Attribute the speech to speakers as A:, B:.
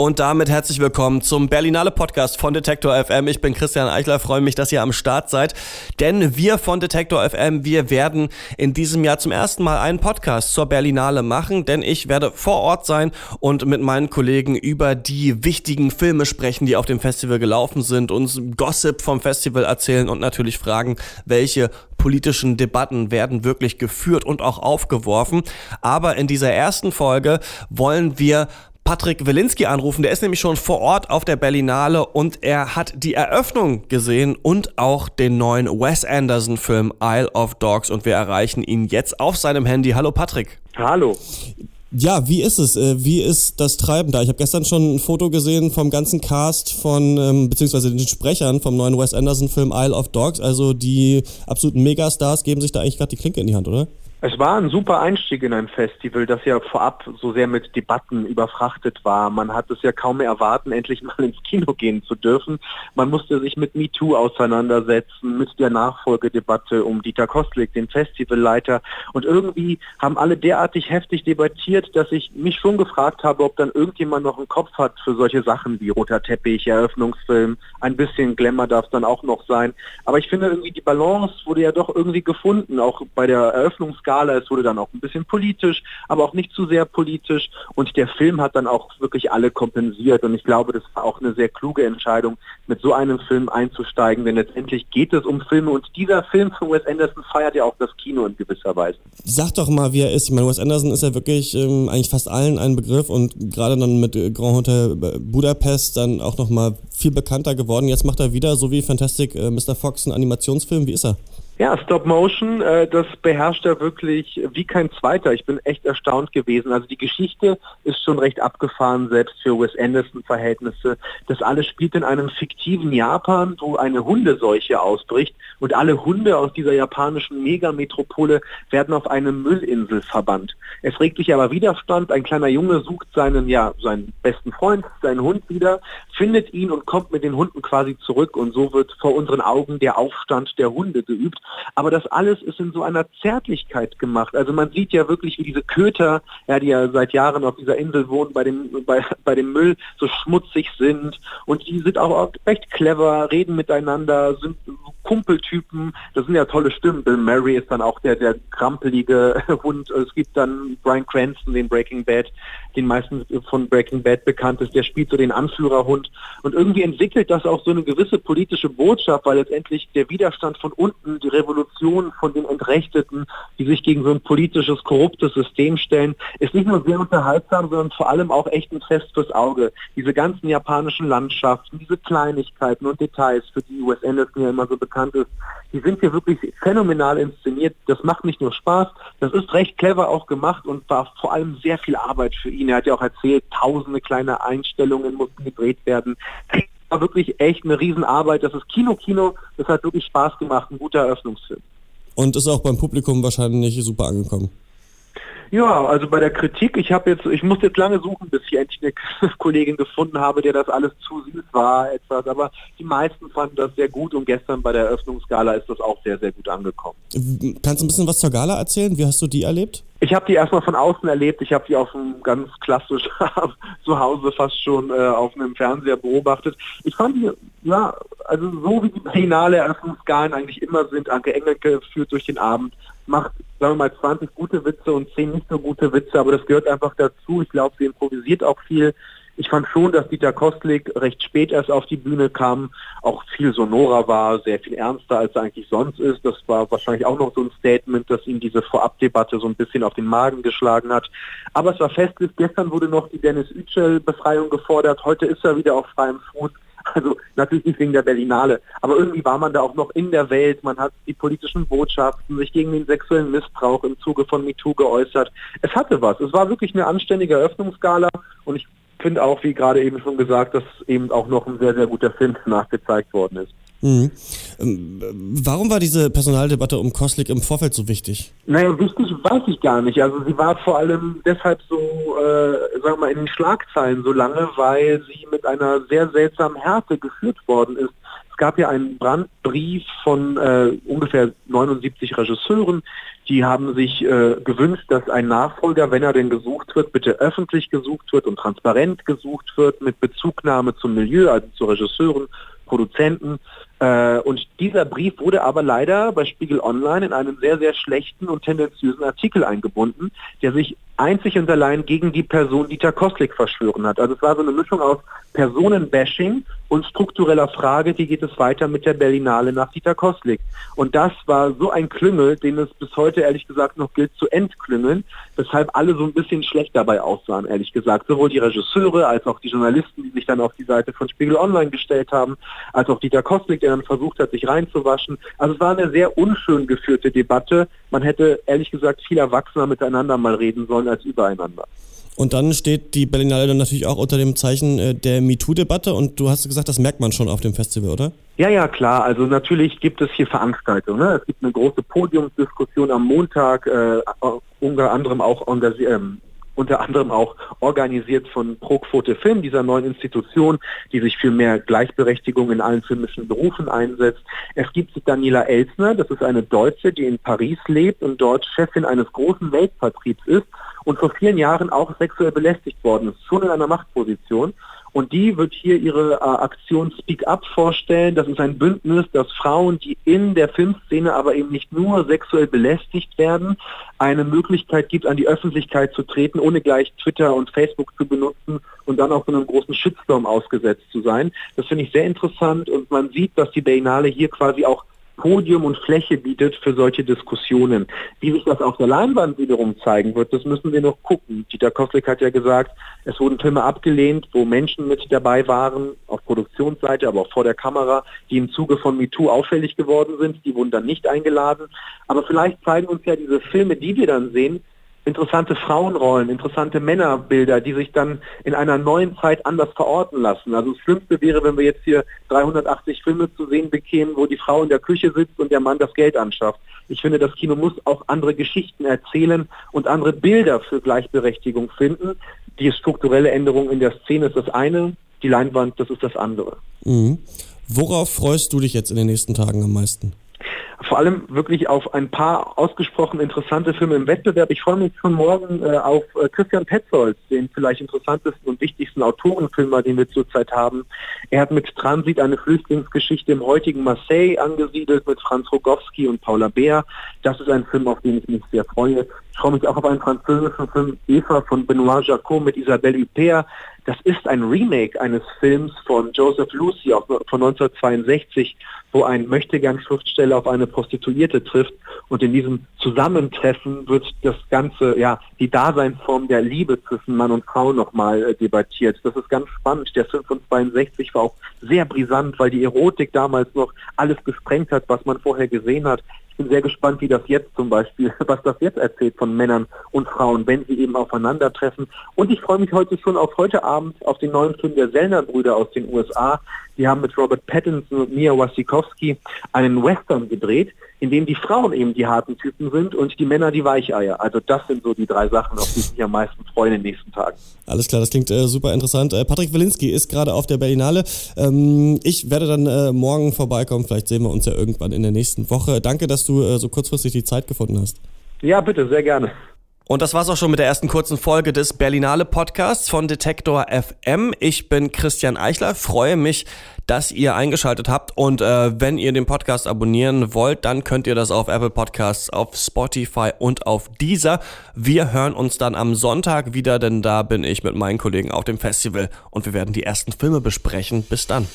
A: Und damit herzlich willkommen zum Berlinale Podcast von Detektor FM. Ich bin Christian Eichler, freue mich, dass ihr am Start seid. Denn wir von Detektor FM, wir werden in diesem Jahr zum ersten Mal einen Podcast zur Berlinale machen, denn ich werde vor Ort sein und mit meinen Kollegen über die wichtigen Filme sprechen, die auf dem Festival gelaufen sind, uns Gossip vom Festival erzählen und natürlich fragen, welche politischen Debatten werden wirklich geführt und auch aufgeworfen. Aber in dieser ersten Folge wollen wir Patrick Wilinski anrufen. Der ist nämlich schon vor Ort auf der Berlinale und er hat die Eröffnung gesehen und auch den neuen Wes Anderson Film Isle of Dogs und wir erreichen ihn jetzt auf seinem Handy. Hallo Patrick.
B: Hallo.
A: Ja, wie ist es? Äh, wie ist das Treiben da? Ich habe gestern schon ein Foto gesehen vom ganzen Cast von, ähm, beziehungsweise den Sprechern vom neuen Wes Anderson Film Isle of Dogs. Also die absoluten Megastars geben sich da eigentlich gerade die Klinke in die Hand, oder?
B: Es war ein super Einstieg in ein Festival, das ja vorab so sehr mit Debatten überfrachtet war. Man hat es ja kaum mehr erwarten, endlich mal ins Kino gehen zu dürfen. Man musste sich mit MeToo auseinandersetzen, mit der Nachfolgedebatte um Dieter Kostlik, den Festivalleiter. Und irgendwie haben alle derartig heftig debattiert, dass ich mich schon gefragt habe, ob dann irgendjemand noch einen Kopf hat für solche Sachen wie roter Teppich, Eröffnungsfilm. Ein bisschen Glamour darf es dann auch noch sein. Aber ich finde irgendwie die Balance wurde ja doch irgendwie gefunden, auch bei der Eröffnungsfilm Skala. Es wurde dann auch ein bisschen politisch, aber auch nicht zu sehr politisch. Und der Film hat dann auch wirklich alle kompensiert. Und ich glaube, das war auch eine sehr kluge Entscheidung, mit so einem Film einzusteigen. Denn letztendlich geht es um Filme. Und dieser Film von Wes Anderson feiert ja auch das Kino in gewisser Weise.
A: Sag doch mal, wie er ist. Ich meine, Wes Anderson ist ja wirklich ähm, eigentlich fast allen ein Begriff und gerade dann mit Grand Hotel Budapest dann auch nochmal viel bekannter geworden. Jetzt macht er wieder, so wie Fantastic äh, Mr. Fox, einen Animationsfilm. Wie ist er?
B: Ja, Stop Motion, äh, das beherrscht er wirklich wie kein zweiter. Ich bin echt erstaunt gewesen. Also die Geschichte ist schon recht abgefahren, selbst für Wes Anderson-Verhältnisse. Das alles spielt in einem fiktiven Japan, wo eine Hundeseuche ausbricht und alle Hunde aus dieser japanischen Megametropole werden auf eine Müllinsel verbannt. Es regt sich aber Widerstand. Ein kleiner Junge sucht seinen, ja, seinen besten Freund, seinen Hund wieder, findet ihn und kommt mit den Hunden quasi zurück und so wird vor unseren Augen der Aufstand der Hunde geübt. Aber das alles ist in so einer Zärtlichkeit gemacht. Also man sieht ja wirklich, wie diese Köter, ja, die ja seit Jahren auf dieser Insel wohnen, bei dem, bei, bei dem Müll so schmutzig sind. Und die sind auch recht clever, reden miteinander, sind Kumpeltypen. Das sind ja tolle Stimmen. Bill Murray ist dann auch der, der krampelige Hund. Es gibt dann Brian Cranston, den Breaking Bad, den meisten von Breaking Bad bekannt ist. Der spielt so den Anführerhund. Und irgendwie entwickelt das auch so eine gewisse politische Botschaft, weil letztendlich der Widerstand von unten, die Revolution von den Entrechteten, die sich gegen so ein politisches, korruptes System stellen, ist nicht nur sehr unterhaltsam, sondern vor allem auch echt ein Fest fürs Auge. Diese ganzen japanischen Landschaften, diese Kleinigkeiten und Details, für die US Anderson ja immer so bekannt ist, die sind hier wirklich phänomenal inszeniert. Das macht nicht nur Spaß, das ist recht clever auch gemacht und war vor allem sehr viel Arbeit für ihn. Er hat ja auch erzählt, tausende kleine Einstellungen mussten gedreht werden war wirklich echt eine Riesenarbeit. Das ist Kino-Kino. Das hat wirklich Spaß gemacht. Ein guter Eröffnungsfilm.
A: Und ist auch beim Publikum wahrscheinlich super angekommen.
B: Ja, also bei der Kritik, ich habe jetzt, ich musste jetzt lange suchen, bis ich endlich eine Kollegin gefunden habe, der das alles zu süß war, etwas, aber die meisten fanden das sehr gut und gestern bei der Eröffnungsgala ist das auch sehr, sehr gut angekommen.
A: Kannst du ein bisschen was zur Gala erzählen? Wie hast du die erlebt?
B: Ich habe die erstmal von außen erlebt, ich habe die auf einem ganz klassisch zu Hause fast schon äh, auf einem Fernseher beobachtet. Ich fand die, ja, also so wie die finale Eröffnungsgalen eigentlich immer sind, Anke Engelke führt durch den Abend, macht, sagen wir mal, 20 gute Witze und 10 nicht so gute Witze, aber das gehört einfach dazu. Ich glaube, sie improvisiert auch viel. Ich fand schon, dass Dieter Kostlik recht spät erst auf die Bühne kam, auch viel sonorer war, sehr viel ernster, als er eigentlich sonst ist. Das war wahrscheinlich auch noch so ein Statement, das ihm diese Vorabdebatte so ein bisschen auf den Magen geschlagen hat. Aber es war festlich, gestern wurde noch die Dennis Yücel-Befreiung gefordert, heute ist er wieder auf freiem Fuß. Also natürlich nicht wegen der Berlinale, aber irgendwie war man da auch noch in der Welt. Man hat die politischen Botschaften, sich gegen den sexuellen Missbrauch im Zuge von MeToo geäußert. Es hatte was. Es war wirklich eine anständige Eröffnungsgala und ich finde auch, wie gerade eben schon gesagt, dass eben auch noch ein sehr, sehr guter Film nachgezeigt worden ist. Mhm.
A: Ähm, warum war diese Personaldebatte um Koslik im Vorfeld so wichtig?
B: Naja, wichtig weiß ich gar nicht. Also sie war vor allem deshalb so, äh, sagen wir mal, in den Schlagzeilen so lange, weil sie mit einer sehr seltsamen Härte geführt worden ist gab ja einen Brandbrief von äh, ungefähr 79 Regisseuren, die haben sich äh, gewünscht, dass ein Nachfolger, wenn er denn gesucht wird, bitte öffentlich gesucht wird und transparent gesucht wird mit Bezugnahme zum Milieu, also zu Regisseuren, Produzenten. Äh, und dieser Brief wurde aber leider bei Spiegel Online in einen sehr, sehr schlechten und tendenziösen Artikel eingebunden, der sich einzig und allein gegen die Person Dieter Kostlik verschwören hat. Also es war so eine Mischung aus Personenbashing und struktureller Frage, wie geht es weiter mit der Berlinale nach Dieter Kostlik. Und das war so ein Klüngel, den es bis heute ehrlich gesagt noch gilt zu entklüngeln, weshalb alle so ein bisschen schlecht dabei aussahen, ehrlich gesagt. Sowohl die Regisseure als auch die Journalisten, die sich dann auf die Seite von Spiegel Online gestellt haben, als auch Dieter Kostlik, der dann versucht hat, sich reinzuwaschen. Also es war eine sehr unschön geführte Debatte. Man hätte ehrlich gesagt viel erwachsener miteinander mal reden sollen als übereinander.
A: Und dann steht die Berlinale dann natürlich auch unter dem Zeichen äh, der MeToo-Debatte und du hast gesagt, das merkt man schon auf dem Festival, oder?
B: Ja, ja, klar. Also natürlich gibt es hier Veranstaltungen. Ne? Es gibt eine große Podiumsdiskussion am Montag, äh, unter anderem auch ähm, unter anderem auch organisiert von Proquote Film, dieser neuen Institution, die sich für mehr Gleichberechtigung in allen filmischen Berufen einsetzt. Es gibt Daniela Elsner, das ist eine Deutsche, die in Paris lebt und dort Chefin eines großen Weltvertriebs ist und vor vielen Jahren auch sexuell belästigt worden ist, schon in einer Machtposition. Und die wird hier ihre äh, Aktion Speak Up vorstellen. Das ist ein Bündnis, dass Frauen, die in der Filmszene aber eben nicht nur sexuell belästigt werden, eine Möglichkeit gibt, an die Öffentlichkeit zu treten, ohne gleich Twitter und Facebook zu benutzen und dann auch so einem großen Shitstorm ausgesetzt zu sein. Das finde ich sehr interessant und man sieht, dass die Berlinale hier quasi auch Podium und Fläche bietet für solche Diskussionen. Wie sich das auf der Leinwand wiederum zeigen wird, das müssen wir noch gucken. Dieter Koslik hat ja gesagt, es wurden Filme abgelehnt, wo Menschen mit dabei waren, auf Produktionsseite, aber auch vor der Kamera, die im Zuge von MeToo auffällig geworden sind. Die wurden dann nicht eingeladen. Aber vielleicht zeigen uns ja diese Filme, die wir dann sehen, interessante Frauenrollen, interessante Männerbilder, die sich dann in einer neuen Zeit anders verorten lassen. Also das Schlimmste wäre, wenn wir jetzt hier 380 Filme zu sehen bekämen, wo die Frau in der Küche sitzt und der Mann das Geld anschafft. Ich finde, das Kino muss auch andere Geschichten erzählen und andere Bilder für Gleichberechtigung finden. Die strukturelle Änderung in der Szene ist das eine, die Leinwand, das ist das andere.
A: Mhm. Worauf freust du dich jetzt in den nächsten Tagen am meisten?
B: Vor allem wirklich auf ein paar ausgesprochen interessante Filme im Wettbewerb. Ich freue mich schon morgen äh, auf äh, Christian Petzold, den vielleicht interessantesten und wichtigsten Autorenfilmer, den wir zurzeit haben. Er hat mit Transit eine Flüchtlingsgeschichte im heutigen Marseille angesiedelt mit Franz Rogowski und Paula Beer. Das ist ein Film, auf den ich mich sehr freue. Ich freue mich auch auf einen französischen Film Eva von Benoit Jacot mit Isabelle Huppert. Das ist ein Remake eines Films von Joseph Lucy von 1962, wo ein Möchtegern-Schriftsteller auf eine Prostituierte trifft und in diesem Zusammentreffen wird das Ganze, ja, die Daseinsform der Liebe zwischen Mann und Frau nochmal äh, debattiert. Das ist ganz spannend. Der Film von 62 war auch sehr brisant, weil die Erotik damals noch alles gesprengt hat, was man vorher gesehen hat bin sehr gespannt, wie das jetzt zum Beispiel, was das jetzt erzählt von Männern und Frauen, wenn sie eben aufeinandertreffen. Und ich freue mich heute schon auf heute Abend auf den neuen Film der Sellner-Brüder aus den USA. Die haben mit Robert Pattinson und Mia Wasikowski einen Western gedreht, in dem die Frauen eben die harten Typen sind und die Männer die Weicheier. Also das sind so die drei Sachen, auf die ich mich am meisten freue in den nächsten Tagen.
A: Alles klar, das klingt äh, super interessant. Äh, Patrick Wilinski ist gerade auf der Berlinale. Ähm, ich werde dann äh, morgen vorbeikommen. Vielleicht sehen wir uns ja irgendwann in der nächsten Woche. Danke, dass du äh, so kurzfristig die Zeit gefunden hast.
B: Ja, bitte, sehr gerne.
A: Und das war's auch schon mit der ersten kurzen Folge des Berlinale Podcasts von Detektor FM. Ich bin Christian Eichler, freue mich, dass ihr eingeschaltet habt und äh, wenn ihr den Podcast abonnieren wollt, dann könnt ihr das auf Apple Podcasts, auf Spotify und auf Deezer. Wir hören uns dann am Sonntag wieder, denn da bin ich mit meinen Kollegen auf dem Festival und wir werden die ersten Filme besprechen. Bis dann.